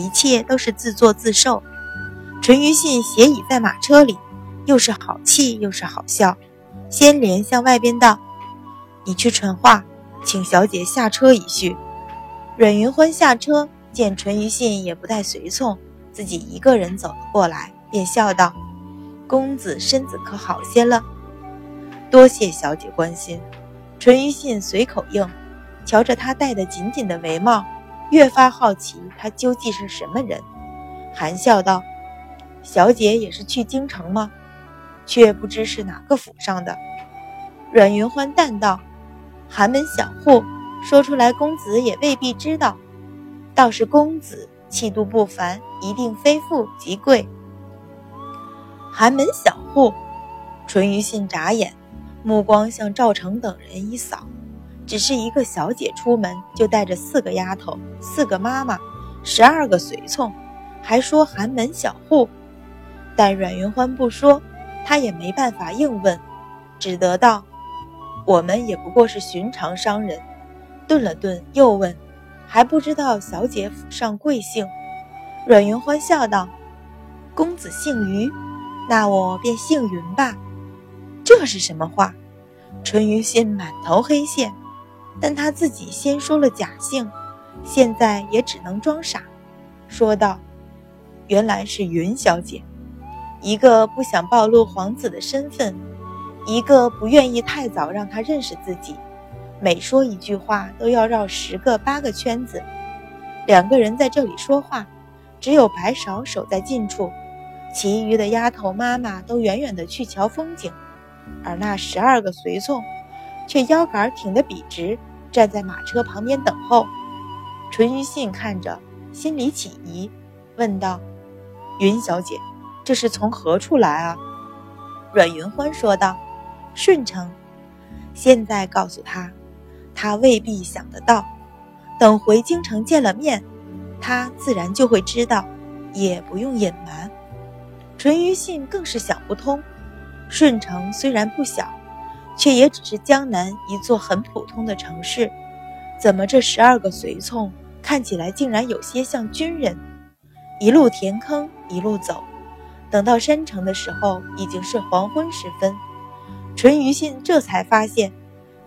一切都是自作自受。淳于信斜倚在马车里，又是好气又是好笑。先莲向外边道：“你去传话，请小姐下车一叙。”阮云欢下车，见淳于信也不带随从，自己一个人走了过来，便笑道：“公子身子可好些了？”多谢小姐关心。淳于信随口应，瞧着他戴得紧紧的帷帽，越发好奇他究竟是什么人，含笑道：“小姐也是去京城吗？”却不知是哪个府上的。阮云欢淡道：“寒门小户，说出来公子也未必知道。倒是公子气度不凡，一定非富即贵。”寒门小户，淳于信眨眼。目光向赵成等人一扫，只是一个小姐出门，就带着四个丫头、四个妈妈、十二个随从，还说寒门小户。但阮云欢不说，他也没办法硬问，只得道：“我们也不过是寻常商人。”顿了顿，又问：“还不知道小姐府上贵姓？”阮云欢笑道：“公子姓于，那我便姓云吧。”这是什么话？淳于心满头黑线，但他自己先说了假姓，现在也只能装傻，说道：“原来是云小姐。”一个不想暴露皇子的身份，一个不愿意太早让他认识自己，每说一句话都要绕十个八个圈子。两个人在这里说话，只有白芍守在近处，其余的丫头妈妈都远远的去瞧风景。而那十二个随从，却腰杆挺得笔直，站在马车旁边等候。淳于信看着，心里起疑，问道：“云小姐，这是从何处来啊？”阮云欢说道：“顺城。”现在告诉他，他未必想得到。等回京城见了面，他自然就会知道，也不用隐瞒。淳于信更是想不通。顺城虽然不小，却也只是江南一座很普通的城市。怎么这十二个随从看起来竟然有些像军人？一路填坑，一路走，等到山城的时候，已经是黄昏时分。淳于信这才发现，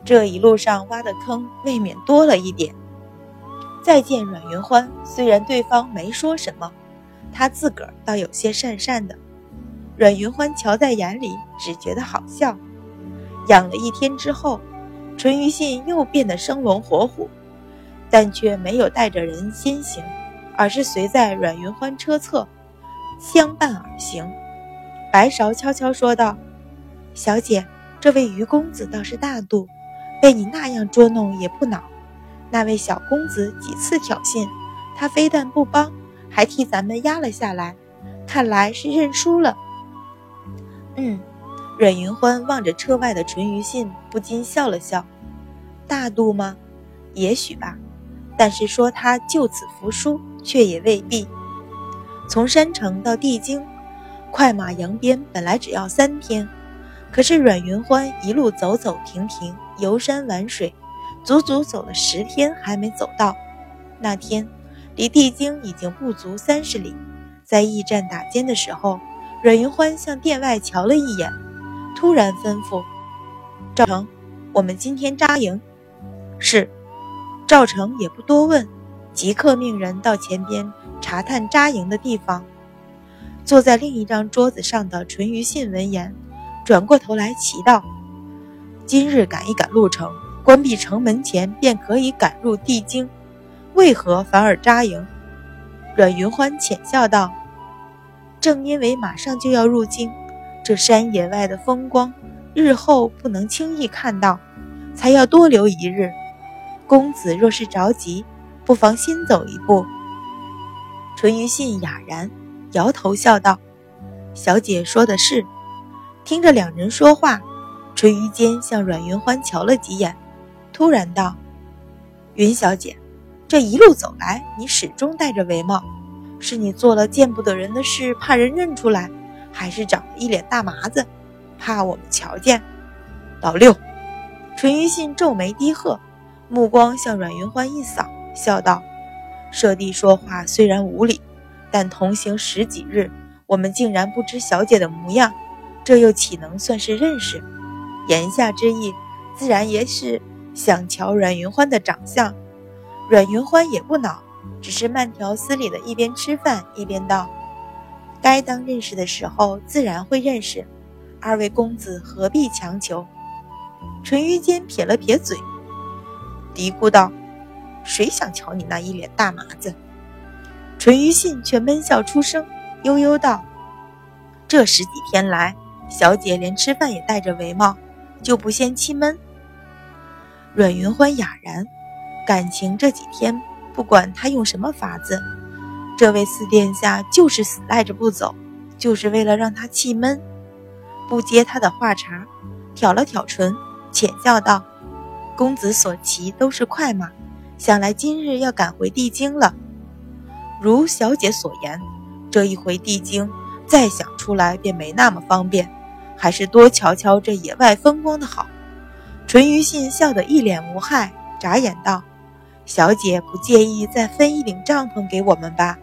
这一路上挖的坑未免多了一点。再见阮云欢，虽然对方没说什么，他自个儿倒有些讪讪的。阮云欢瞧在眼里，只觉得好笑。养了一天之后，淳于信又变得生龙活虎，但却没有带着人先行，而是随在阮云欢车侧，相伴而行。白芍悄悄说道：“小姐，这位于公子倒是大度，被你那样捉弄也不恼。那位小公子几次挑衅，他非但不帮，还替咱们压了下来，看来是认输了。”嗯，阮云欢望着车外的淳于信，不禁笑了笑。大度吗？也许吧。但是说他就此服输，却也未必。从山城到地京，快马扬鞭本来只要三天，可是阮云欢一路走走停停，游山玩水，足足走了十天还没走到。那天离地京已经不足三十里，在驿站打尖的时候。阮云欢向殿外瞧了一眼，突然吩咐：“赵成，我们今天扎营。”是。赵成也不多问，即刻命人到前边查探扎营的地方。坐在另一张桌子上的淳于信闻言，转过头来祈道：“今日赶一赶路程，关闭城门前便可以赶入地京，为何反而扎营？”阮云欢浅笑道。正因为马上就要入京，这山野外的风光，日后不能轻易看到，才要多留一日。公子若是着急，不妨先走一步。淳于信哑然摇头笑道：“小姐说的是。”听着两人说话，淳于坚向阮云欢瞧了几眼，突然道：“云小姐，这一路走来，你始终戴着帷帽。”是你做了见不得人的事，怕人认出来，还是长了一脸大麻子，怕我们瞧见？老六，淳于信皱眉低喝，目光向阮云欢一扫，笑道：“舍弟说话虽然无礼，但同行十几日，我们竟然不知小姐的模样，这又岂能算是认识？言下之意，自然也是想瞧阮云欢的长相。阮云欢也不恼，只是慢条斯理的一边吃饭一边道：“该当认识的时候，自然会认识。二位公子何必强求？”淳于坚撇了撇嘴，嘀咕道：“谁想瞧你那一脸大麻子？”淳于信却闷笑出声，悠悠道：“这十几天来，小姐连吃饭也戴着帷帽，就不嫌气闷？”阮云欢哑然，感情这几天不管他用什么法子，这位四殿下就是死赖着不走，就是为了让他气闷。不接他的话茬，挑了挑唇。浅笑道：“公子所骑都是快马，想来今日要赶回帝京了。如小姐所言，这一回帝京，再想出来便没那么方便，还是多瞧瞧这野外风光的好。”淳于信笑得一脸无害，眨眼道：“小姐不介意再分一顶帐篷给我们吧？”